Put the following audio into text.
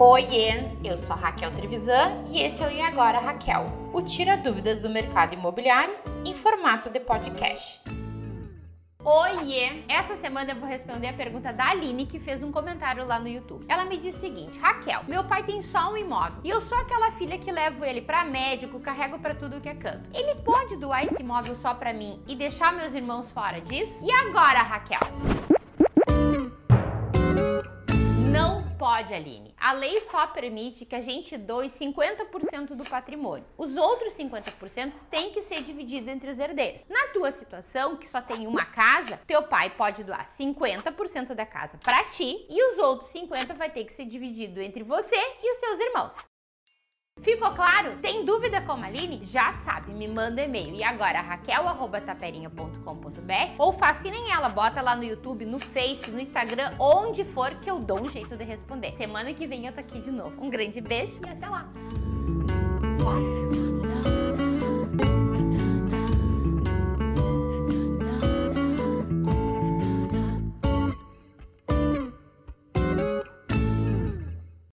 Oiê, eu sou Raquel Trevisan e esse é o E Agora Raquel, o Tira Dúvidas do Mercado Imobiliário em formato de podcast. Oiê! Essa semana eu vou responder a pergunta da Aline, que fez um comentário lá no YouTube. Ela me disse o seguinte: Raquel, meu pai tem só um imóvel e eu sou aquela filha que levo ele para médico, carrego para tudo que é canto. Ele pode doar esse imóvel só para mim e deixar meus irmãos fora disso? E agora, Raquel? Pode, Aline. A lei só permite que a gente doe 50% do patrimônio. Os outros 50% têm que ser divididos entre os herdeiros. Na tua situação, que só tem uma casa, teu pai pode doar 50% da casa para ti e os outros 50 vai ter que ser dividido entre você e os seus irmãos. Ficou claro? Tem dúvida como a Aline? Já sabe, me manda um e-mail. E agora, raquel.taperinha.com.br ou faz que nem ela, bota lá no YouTube, no Face, no Instagram, onde for que eu dou um jeito de responder. Semana que vem eu tô aqui de novo. Um grande beijo e até lá!